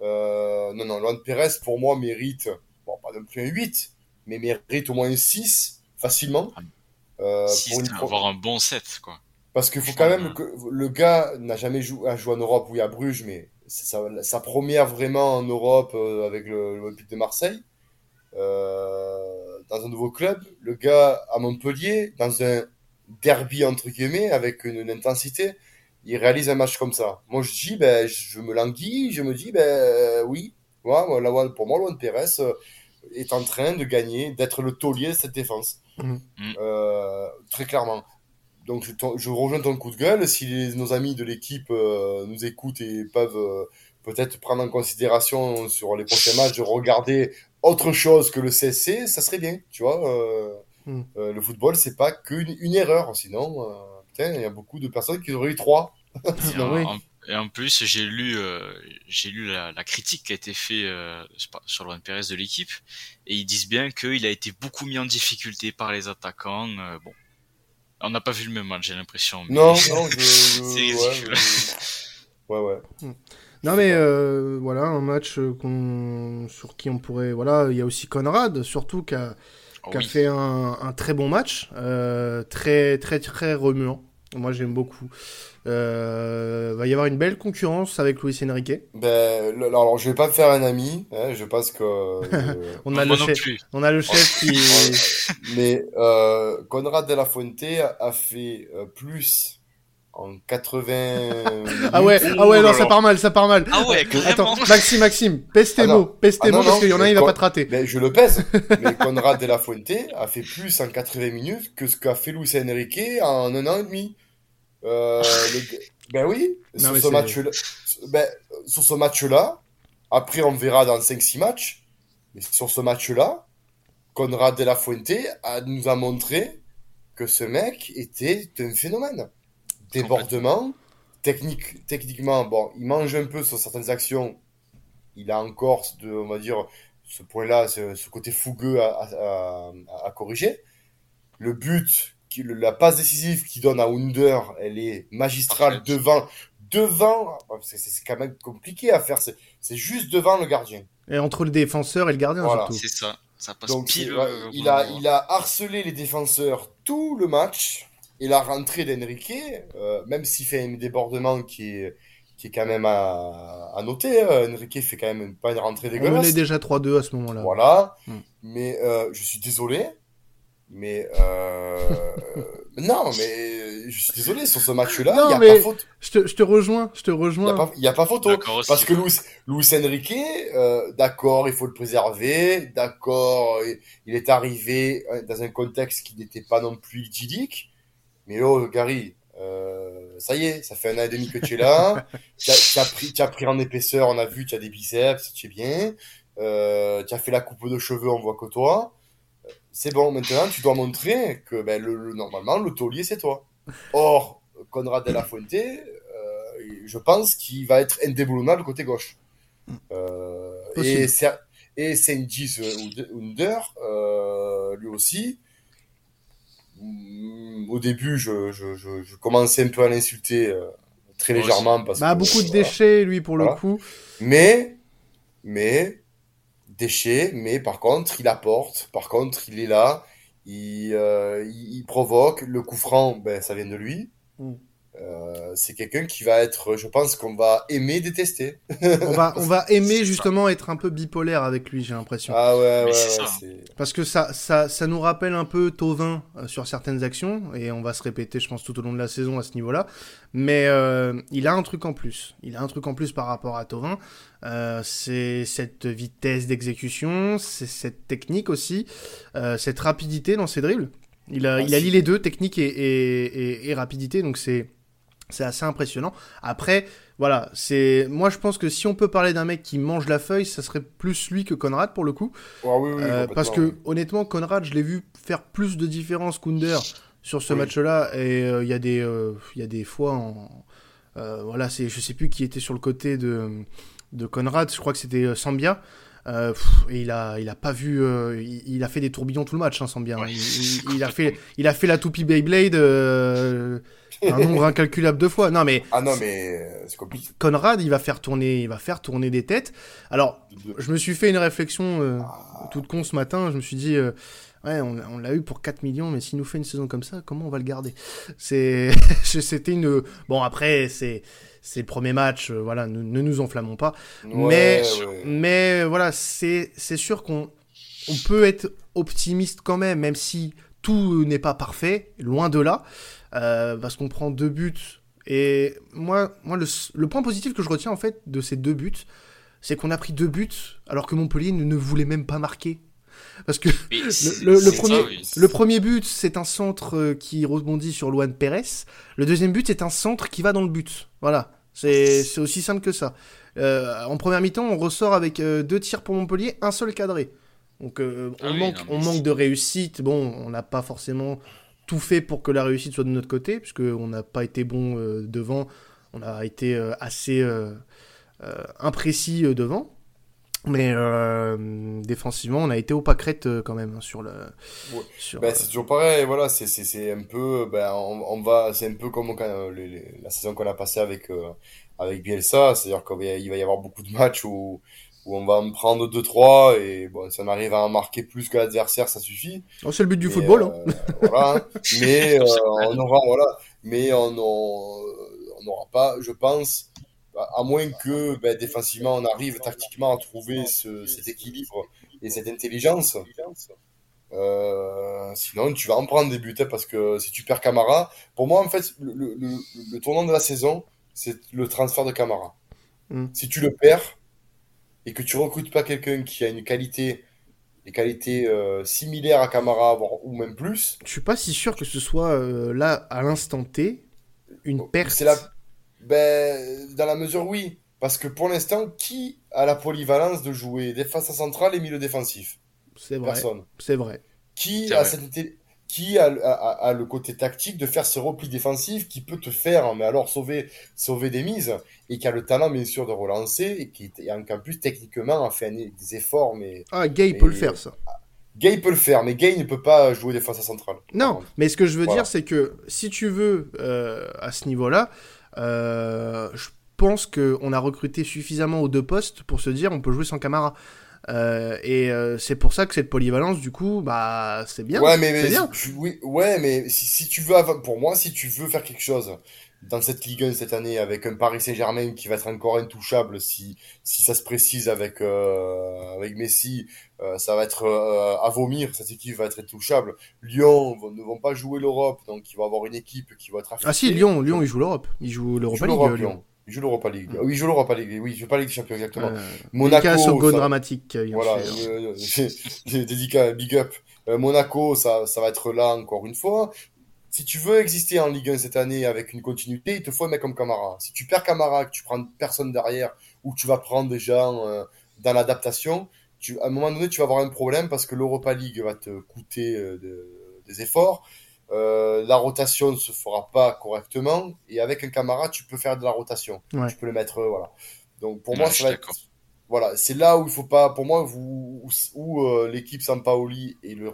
Non, non, Luan Pérez, pour moi, mérite, bon, pas non plus un 8, mais mérite au moins un 6, facilement. Euh, Si, pour une avoir un bon set, quoi. parce qu'il faut quand même que le gars n'a jamais joué, a joué en Europe, oui, à Bruges, mais c'est sa, sa première vraiment en Europe euh, avec le, l'Olympique de Marseille, euh, dans un nouveau club. Le gars à Montpellier, dans un derby entre guillemets, avec une, une intensité, il réalise un match comme ça. Moi, je dis, ben, je me languis, je me dis, ben euh, oui, Ouais, moi, là, pour moi, Luan Pérez euh, est en train de gagner, d'être le taulier de cette défense, Mhm. Mhm. Euh, très clairement. Donc je, ton- je rejoins ton coup de gueule. Si les- nos amis de l'équipe euh, nous écoutent et peuvent euh, peut-être prendre en considération sur les prochains matchs de regarder autre chose que le CSC, ça serait bien. Tu vois, euh, Mm. euh, le football, c'est pas qu'une une erreur. Sinon, euh, putain, il y a beaucoup de personnes qui auraient eu trois. Sinon, en, oui. Et en plus, j'ai lu, euh, j'ai lu la, la critique qui a été faite euh, sur Luan Pérez de l'équipe, et ils disent bien qu'il a été beaucoup mis en difficulté par les attaquants. euh, bon, on n'a pas vu le même match, j'ai l'impression. mais- Non, non, je, je- C'est ouais, je- ouais, ouais. Non mais euh, voilà un match qu'on sur qui on pourrait voilà il y a aussi Conrad surtout qui a, Oh qui a oui. fait un, un très bon match euh, très très très remuant moi j'aime beaucoup euh, va y avoir une belle concurrence avec Luis Enrique Ben, le- alors, je vais pas me faire un ami. hein, je pense que. euh, on a le non chef on a le chef qui Mais euh, Conrad de la Fuente a fait euh, plus en 80. ah ouais ah ouais là non là. ça part mal ça part mal Ah ouais, attends. Maxime Maxime pèse tes Ah mots pèse tes Ah mots parce qu'il y en a un il va pas te rater Ben, je le pèse. Mais Conrad de la Fuente a fait plus en 80 minutes que ce qu'a fait Luis Enrique en un an et demi. Euh, le- Ben oui, Non, sur mais ce c'est- match-là. Ben, sur ce match-là, après on verra dans 5-6 matchs, mais sur ce match-là, Conrad de la Fuente a, nous a montré que ce mec était un phénomène. Débordement, technique, techniquement, bon, il mange un peu sur certaines actions. Il a encore, de, on va dire, ce point-là, ce, ce côté fougueux à, à- à- à corriger. Le but, qui, le- la passe décisive qu'il donne à Under, elle est magistrale devant, devant, c'est quand même compliqué à faire, c'est juste devant le gardien. et entre le défenseur et le gardien Voilà. surtout C'est ça. Ça passe Donc, pile. euh, il, a, il a harcelé les défenseurs tout le match. Et la rentrée d'Enrique, euh, même s'il fait un débordement qui est, qui est quand même à, à noter, hein, Enrique fait quand même pas une rentrée on dégueulasse. menait déjà 3-2 à ce moment-là Voilà. Mm. Mais euh, je suis désolé. Mais euh, non, mais je suis désolé sur ce match-là. Non, a mais- pas faute. je te, je te rejoins je te Il n'y rejoins a, a pas photo. D'accord aussi, Parce que. Luis, Luis Enrique, euh, d'accord, il faut le préserver, d'accord, il- il est arrivé euh, dans un contexte qui n'était pas non plus idyllique, mais oh, Gary, euh, ça y est, ça fait un an et demi que tu es là, tu as, pris, as pris en épaisseur, on a vu, tu as des biceps, tu es bien, euh, tu as fait la coupe de cheveux, on voit que toi, c'est bon, maintenant tu dois montrer que ben, le, le- normalement le taulier c'est toi. Or, Conrad de la Fuente, euh, je pense qu'il va être indéboulonnable côté gauche. Euh, et et Saint-Gis Under, euh, lui aussi, au début, je, je, je, je commençais un peu à l'insulter euh, très légèrement. Parce bah que, beaucoup de voilà. déchets lui pour le coup Mais, mais, déchet, mais par contre, il apporte, par contre, il est là, il, euh, il, il provoque, le coup franc, ben, ça vient de lui. Mm. Euh, c'est quelqu'un qui va être, je pense qu'on va aimer détester. on va, on va aimer justement être un peu bipolaire avec lui, j'ai l'impression. Ah ouais, ouais, ouais Parce que ça, ça, ça nous rappelle un peu Tovin euh, sur certaines actions, et on va se répéter, je pense, tout au long de la saison à ce niveau-là. Mais euh, il a un truc en plus. Il a un truc en plus par rapport à Tovin. Euh, c'est cette vitesse d'exécution, c'est cette technique aussi, euh, cette rapidité dans ses dribbles. Il a, il a lié les deux, technique et, et, et rapidité, donc c'est c'est assez impressionnant. Après, voilà, c'est moi je pense que si on peut parler d'un mec qui mange la feuille, ça serait plus lui que Conrad pour le coup. Euh, parce que honnêtement, Conrad, je l'ai vu faire plus de différence qu'Under sur ce match-là, et euh, il y a des, euh, il y a des fois en, voilà, c'est, je sais plus qui était sur le côté de de Conrad, je crois que c'était Sambia. Et il a, il a pas vu, il, a fait des tourbillons tout le match, hein, Sambia. Il, a fait, il a fait la toupie Beyblade un nombre incalculable de fois. Non mais ah non mais euh, c'est compliqué. Conrad, il va faire tourner, il va faire tourner des têtes. Alors, je me suis fait une réflexion euh, ah. toute con ce matin. Je me suis dit, euh, ouais, on, l'a eu pour 4 millions, mais s'il nous fait une saison comme ça, comment on va le garder? C'est, c'était une. Bon après, c'est c'est le premier match. voilà, ne, nous enflammons pas. mais mais voilà, c'est c'est sûr qu'on on peut être optimiste quand même, même si tout n'est pas parfait, loin de là. Euh, parce qu'on prend deux buts. Et moi, moi le, point positif que je retiens en fait de ces deux buts, c'est qu'on a pris deux buts alors que Montpellier ne, voulait même pas marquer. Parce que le, premier, le premier but, c'est un centre euh, qui rebondit sur Luan Pérez. Le deuxième but, c'est un centre qui va dans le but. Voilà. C'est aussi simple que ça. Euh, en première mi-temps, on ressort avec deux tirs pour Montpellier, un seul cadré. Donc on, ah manque, on manque de réussite. Bon, on n'a pas forcément tout fait pour que la réussite soit de notre côté, puisqu'on n'a pas été bon euh, devant, on a été euh, assez euh, imprécis devant. Mais défensivement, on a été au pâquerette quand même hein, sur le. Ben, c'est toujours pareil, voilà, c'est un peu, ben, on, va, c'est un peu comme la saison qu'on a passée avec avec Bielsa, c'est-à-dire qu'il va y avoir beaucoup de matchs où où on va en prendre 2-3 et bon, si on arrive à en marquer plus que l'adversaire, ça suffit. Oh, c'est le but du football. Hein. Euh, voilà. Mais euh, on aura, voilà, mais on n'aura pas, je pense, à moins que ben, défensivement on arrive tactiquement à trouver ce, cet équilibre et cette intelligence. Euh, sinon, tu vas en prendre des buts hein, parce que si tu perds Camara, pour moi, en fait, le, le, le, tournant de la saison, c'est le transfert de Camara. Hmm. Si tu le perds, et que tu recrutes pas quelqu'un qui a une qualité, des qualités euh, similaires à Camara, ou même plus. Je suis pas si sûr que ce soit euh, là, à l'instant T, une perte. C'est la... ben, dans la mesure, oui. Parce que pour l'instant, qui a la polyvalence de jouer des faces centrales et milieu défensif? C'est vrai. Personne. C'est vrai. Qui a cette qui a, le côté tactique de faire ce repli défensif qui peut te faire, mais alors sauver, sauver des mises, et qui a le talent bien sûr de relancer, et qui en plus techniquement a fait des efforts. Mais, ah, Gay peut le faire ça. Gay peut le faire, mais Gay ne peut pas jouer défense centrale. Non, mais ce que je veux dire, c'est que si tu veux, euh, à ce niveau-là, je pense qu'on a recruté suffisamment aux deux postes pour se dire on peut jouer sans Camara. Euh, et euh, c'est pour ça que cette polyvalence, du coup, bah, c'est bien. Ouais, mais, bien. oui, ouais, mais si, si, tu veux, pour moi, si tu veux faire quelque chose dans cette Ligue 1 cette année avec un Paris Saint-Germain qui va être encore intouchable si, si ça se précise avec, euh, avec Messi, ça va être à vomir, cette équipe va être intouchable. Lyon ne vont pas jouer l'Europe, donc il va avoir une équipe qui va être Ah si, Lyon, Lyon, il joue l'Europe. Il joue l'Europa League, Lyon. Il joue l'Europa League. Oui, il joue l'Europa League. Oui, il joue pas Ligue des Champions, exactement. Euh, Monaco. au dramatique. Voilà. J'ai dédicat, big up. Euh, Monaco, ça, ça va être là encore une fois. Si tu veux exister en Ligue 1 cette année avec une continuité, il te faut un mec comme Camara. Si tu perds Camara, que tu prends personne derrière, ou que tu vas prendre des gens euh, dans l'adaptation, tu, à un moment donné, tu vas avoir un problème parce que l'Europa League va te coûter de, des efforts. Euh, la rotation ne se fera pas correctement et avec un camarade tu peux faire de la rotation. Tu peux le mettre euh, voilà. Donc pour moi ça va être, voilà c'est là où il faut pas pour moi où, où, euh, l'équipe Sampaoli et le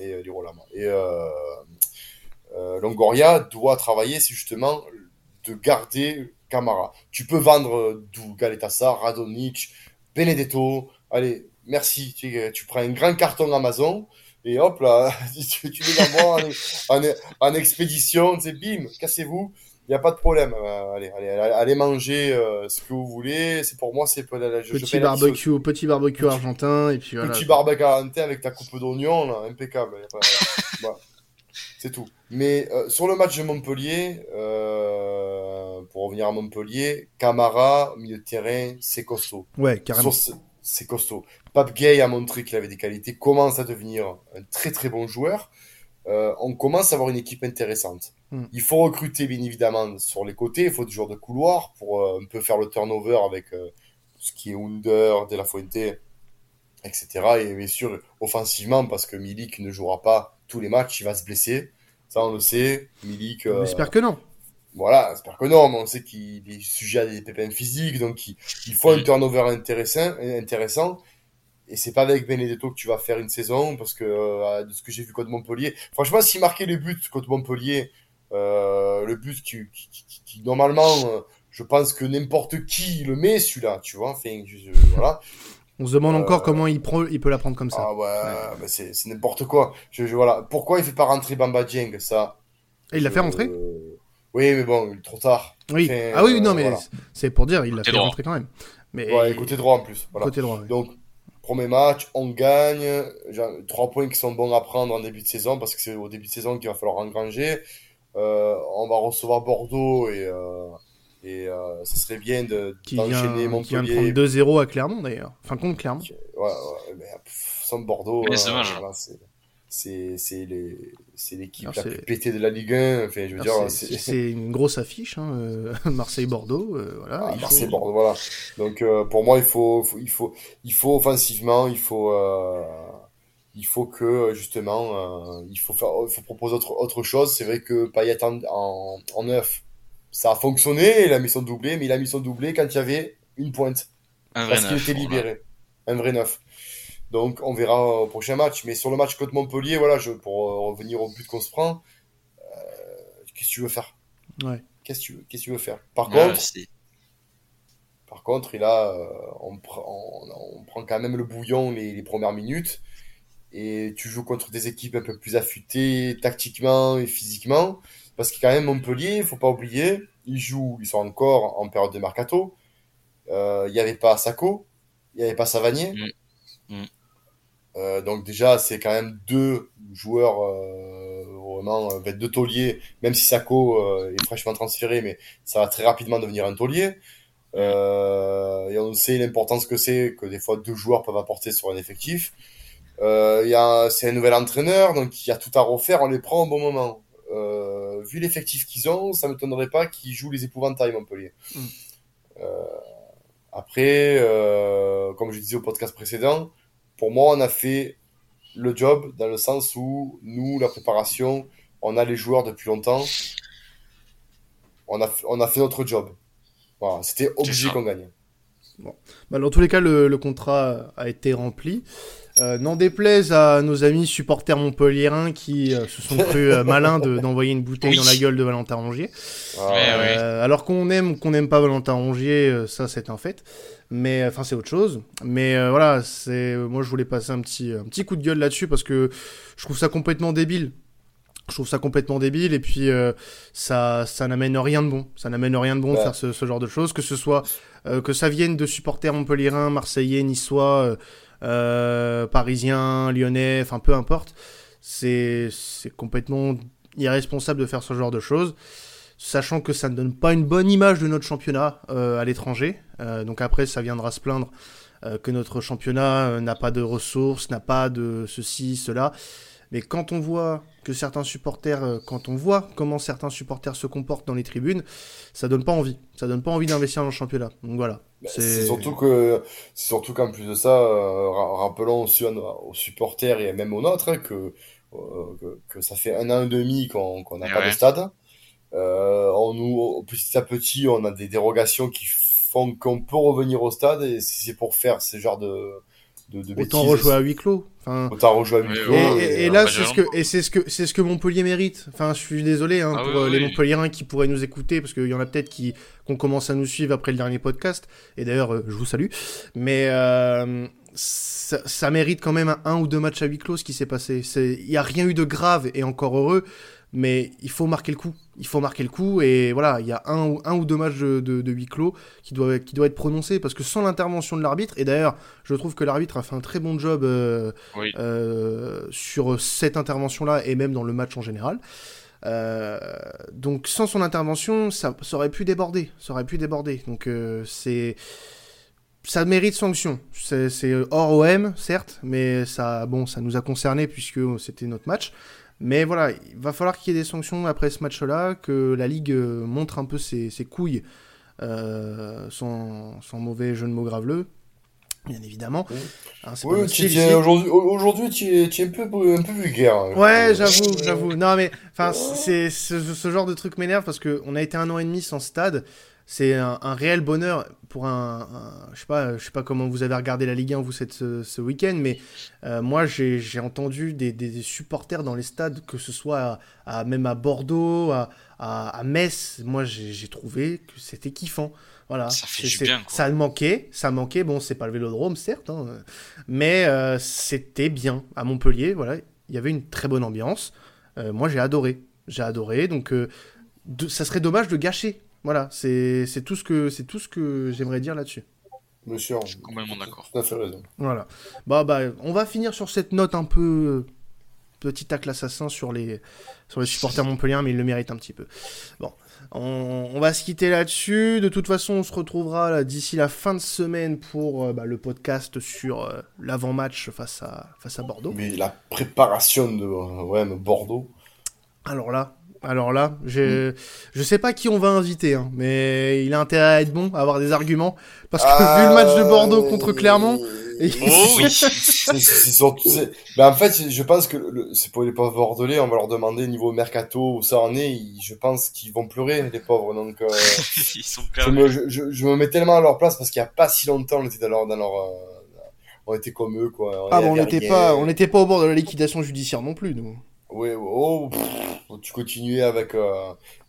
et et Longoria doit travailler c'est justement de garder Camara tu peux vendre d'où Galetassa Radonic Benedetto allez merci tu, tu prends un grand carton Amazon et hop là, tu, tu les envoies en, en, en, expédition, c'est bim, cassez-vous. Il n'y a pas de problème. Euh, allez, allez, allez manger euh, ce que vous voulez. C'est pour moi, c'est petit barbecue, petit barbecue argentin et puis Petit barbecue argentin avec ta coupe d'oignon, impeccable. C'est tout. Mais euh, sur le match de Montpellier, pour revenir à Montpellier, Camara, milieu de terrain, c'est costaud. Ouais, carrément. C'est costaud. Pape Gay a montré qu'il avait des qualités, commence à devenir un très très bon joueur. on commence à avoir une équipe intéressante. Hmm. Il faut recruter, bien évidemment, sur les côtés. Il faut des joueurs de couloir pour euh, un peu faire le turnover avec euh, ce qui est Under, De La Fuente, etc. Et bien sûr, offensivement, parce que Milik ne jouera pas tous les matchs, il va se blesser. Ça, on le sait. Milik. On espère que non. Voilà, j'espère que non, mais on sait qu'il est sujet à des pépins physiques, donc il, faut un turnover intéressant. intéressant et c'est pas avec Benedetto que tu vas faire une saison parce que euh, de ce que j'ai vu contre Montpellier franchement s'il marquait les buts contre Montpellier euh, le but qui, qui, normalement, euh, je pense que n'importe qui le met celui-là, tu vois. Enfin, voilà. On se demande encore euh, comment il, prend, il peut la prendre comme ça. Ah ouais, bah c'est n'importe quoi. Je, voilà. Pourquoi il fait pas rentrer Bamba Dieng ça? Et il l'a fait rentrer? Oui, mais bon, trop tard. Oui. ah oui, non, mais c'est pour dire, il l'a fait rentrer quand même. Mais... Ouais, côté droit en plus. Voilà. Côté droit. Donc, premier match, on gagne. Trois points qui sont bons à prendre en début de saison parce que c'est au début de saison qu'il va falloir engranger. Euh, on va recevoir Bordeaux et euh, et euh, ça serait bien de d'enchaîner Montpellier. Qui vient de prendre 2-0 à Clermont d'ailleurs. Enfin contre Clermont. Ouais, ouais mais sans Bordeaux, c'est c'est l'équipe la plus pétée de la Ligue 1. Enfin, je veux dire, c'est une grosse affiche, hein, Marseille Bordeaux, voilà. Ah, Marseille Bordeaux, voilà. Donc pour moi, il faut, il faut il faut offensivement, il faut il faut que justement euh, il faut faire il faut proposer autre, autre chose c'est vrai que Payet en, en, en neuf ça a fonctionné il a mis son doublé mais il a mis son doublé quand il y avait une pointe. Un vrai parce qu'il était libéré. Un vrai neuf. Donc on verra au prochain match. Mais sur le match contre Montpellier voilà je, pour euh, revenir au but qu'on se prend euh, qu'est-ce que tu veux faire? Ouais. qu'est-ce que tu veux qu'est-ce que tu veux faire? Par contre par contre il a on, on, on, prend quand même le bouillon les, les premières minutes. Et tu joues contre des équipes un peu plus affûtées tactiquement et physiquement. Parce que quand même Montpellier, il faut pas oublier, ils jouent, ils sont encore en période de mercato. Euh, il n'y avait pas Sako, il n'y avait pas Savanier. Mm. Mm. Euh, donc déjà, c'est quand même deux joueurs euh, vraiment euh, deux tauliers, même si Sako euh, est fraîchement transféré, mais ça va très rapidement devenir un taulier. Euh, et on sait l'importance que c'est que des fois deux joueurs peuvent apporter sur un effectif. Euh, y a, c'est un nouvel entraîneur, donc il y a tout à refaire, on les prend au bon moment. Euh, vu l'effectif qu'ils ont, ça ne m'étonnerait pas qu'ils jouent les épouvantails Montpellier. Mm. Euh, après, euh, comme je disais au podcast précédent, pour moi, on a fait le job dans le sens où nous, la préparation, on a les joueurs depuis longtemps. On a, on a fait notre job. Voilà, c'était obligé qu'on gagne. Bon. Bah, dans tous les cas, le, le contrat a été rempli. Euh, n'en déplaise à nos amis supporters montpelliérains qui euh, se sont cru euh, malins d'envoyer une bouteille dans la gueule de Valentin Rongier. Alors qu'on aime ou qu'on n'aime pas Valentin Rongier, ça c'est un fait. Mais enfin c'est autre chose. Mais voilà, c'est moi je voulais passer un petit un petit coup de gueule là-dessus parce que je trouve ça complètement débile. Je trouve ça complètement débile et puis ça ça n'amène rien de bon. Ça n'amène rien de bon de faire ce, ce, genre de choses, que ce soit que ça vienne de supporters montpelliérains, marseillais, niçois euh, parisien, lyonnais, enfin peu importe. C'est complètement irresponsable de faire ce genre de choses, sachant que ça ne donne pas une bonne image de notre championnat euh, à l'étranger. Euh, donc après, ça viendra se plaindre que notre championnat n'a pas de ressources, n'a pas de ceci, cela. Mais quand on voit que certains supporters, euh, quand on voit comment certains supporters se comportent dans les tribunes, ça donne pas envie. Ça donne pas envie d'investir dans le championnat. Donc voilà. Bah, c'est surtout que, c'est surtout qu'en plus de ça, euh, rappelons aussi aux supporters et même aux nôtres hein, que, euh, que, ça fait un an et demi qu'on n'a pas de stade. on nous, petit à petit, on a des dérogations qui font qu'on peut revenir au stade et c'est pour faire ce genre de Autant rejouer à huis clos. Enfin, Autant rejouer à huis clos. Et, là, c'est ce que, et c'est ce que, c'est ce que Montpellier mérite. Enfin, je suis désolé hein, ah pour euh, les Montpelliérains qui pourraient nous écouter, parce qu'il y en a peut-être qui, qu'on commence à nous suivre après le dernier podcast. Et d'ailleurs, euh, je vous salue. Mais euh, ça, ça, mérite quand même un, un, ou deux matchs à huis clos ce qui s'est passé. Il n'y a rien eu de grave et encore heureux. Mais il faut marquer le coup. Il faut marquer le coup et voilà, il y a un, ou- un ou deux matchs de, de, de huis clos qui doivent, qui doivent être prononcés parce que sans l'intervention de l'arbitre, et d'ailleurs, je trouve que l'arbitre a fait un très bon job euh, Oui. euh, sur cette intervention-là et même dans le match en général. Euh, donc sans son intervention, ça, ça aurait pu déborder, ça aurait pu déborder. Donc c'est ça mérite sanction. C'est c'est hors OM, certes, mais ça, bon, ça nous a concerné puisque c'était notre match. Mais voilà, il va falloir qu'il y ait des sanctions après ce match-là, que la Ligue euh, montre un peu ses, ses couilles, euh, sans, sans mauvais jeu de mots graveleux, bien évidemment. Oui. Hein, Oui, aujourd'hui, tu es, un peu, un peu vulgaire. hein. Ouais, j'avoue, j'avoue. Non, mais enfin, c'est ce, ce genre de truc m'énerve parce que on a été un an et demi sans stade. C'est un, un réel bonheur pour un, un- je sais pas, je sais pas comment vous avez regardé la Ligue 1 vous cette, ce, ce week-end, mais euh, moi j'ai entendu des, des supporters dans les stades, que ce soit à, à- même à Bordeaux, à, à, à Metz. Moi j'ai trouvé que c'était kiffant. Voilà. Ça fait du bien, quoi. Ça manquait, ça manquait. Bon, c'est pas le Vélodrome certes, hein, mais euh, c'était bien à Montpellier. Voilà, il y avait une très bonne ambiance. Euh, moi, j'ai adoré. J'ai adoré. Donc, de- ça serait dommage de gâcher. Voilà, c'est c'est tout ce que c'est tout ce que j'aimerais dire là-dessus. Monsieur, Je suis complètement d'accord. Tout à fait raison. Voilà. Bah, bah, on va finir sur cette note un peu euh, petit tacle assassin sur les sur les supporters montpelliérains, mais ils le méritent un petit peu. Bon, on, on va se quitter là-dessus. De toute façon, on se retrouvera d'ici la fin de semaine pour euh, bah, le podcast sur euh, l'avant-match face à face à Bordeaux. Mais la préparation de euh, ouais, Bordeaux. Alors là, alors là, je je sais pas qui on va inviter, hein, mais il a intérêt à être bon, à avoir des arguments, parce que vu le match de Bordeaux contre Clermont, et- Oh oui C'est- c'est surtout- c'est- ben, en fait, je pense que le- c'est pour les pauvres bordelais, on va leur demander niveau mercato où ça en est. ils- Je pense qu'ils vont pleurer, les pauvres. Donc, euh, Ils sont je, me, je, je- je me mets tellement à leur place parce qu'il y a pas si longtemps, on était dans leur, dans leur, euh, on était comme eux, quoi. ah bon, on n'était pas, on n'était pas au bord de la liquidation judiciaire non plus, nous. Ouais, oh, pff, tu continuais avec, euh,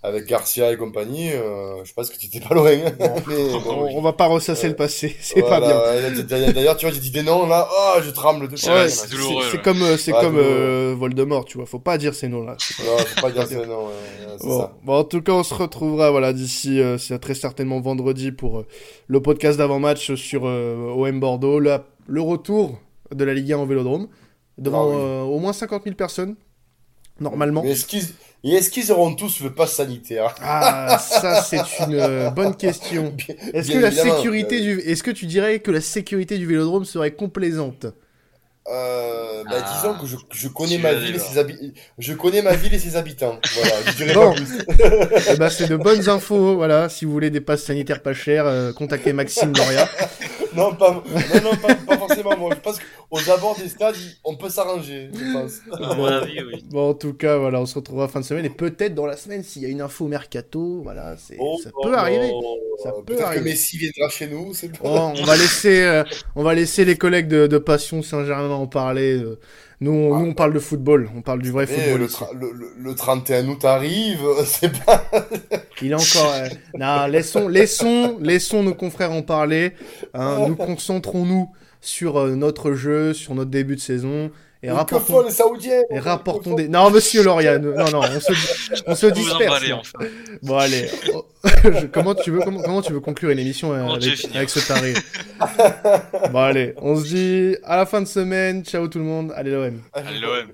avec Garcia et compagnie, euh, je pense que tu étais pas loin. hein. Mais, bon, On, on va pas ressasser le passé, c'est voilà, pas bien. d'ailleurs- tu vois, j'ai dit des noms là, oh, je tremble de C'est Ouais, c'est comme, euh, c'est comme euh, Voldemort, tu vois. Faut pas dire ces noms-là. Non, faut pas dire ces noms, Bon. ça. Bon, en tout cas, on se retrouvera voilà d'ici, euh, c'est très certainement vendredi pour euh, le podcast d'avant-match sur euh, OM Bordeaux, la- le retour de la Ligue 1 au Vélodrome devant Ah oui. euh, au moins 50 000 personnes normalement. Est-ce qu'ils et est-ce qu'ils auront tous le pass sanitaire? Ah, ça c'est une euh, bonne question. Est-ce que la sécurité euh, du, est-ce que tu dirais que la sécurité du Vélodrome serait complaisante? Euh, bah, Ah, disons que je, je connais tu ma ville et ses habitants. Je connais ma ville et ses habitants. Voilà, je dirais Bon. pas plus. Ben, c'est de bonnes infos. Voilà, si vous voulez des passes sanitaires pas chères, euh, contactez Maxime Loria. Non, pas, non, non, pas, pas forcément moi. Je pense qu'aux abords des stades, on peut s'arranger, je pense. À mon avis, oui. Bon, en tout cas, voilà, on se retrouvera fin de semaine et peut-être dans la semaine s'il y a une info mercato. Voilà, c'est, Oh, ça oh, peut arriver. oh, Ça peut Peut-être que arriver. Messi viendra chez nous, c'est. Bon, on va laisser, euh, on va laisser les collègues de, de Passion Saint-Germain en parler. euh. Nous, on, nous, on parle de football. On parle du vrai Mais football. le, tra- le, le- le 31 août arrive, c'est pas. Il est encore. euh, Non, laissons, laissons, laissons nos confrères en parler. hein. nous concentrons-nous sur euh, notre jeu, sur notre début de saison et que rapportons. les Saoudiens Et rapportons des. Non, monsieur Lauriane, non, non, on se, on se disperse. Bon, allez. Oh, comment, tu veux, comment, comment tu veux conclure une émission euh, avec, avec ce taré Bon, allez, on se dit à la fin de semaine. Ciao tout le monde. Allez, l'OM. Allez, l'OM.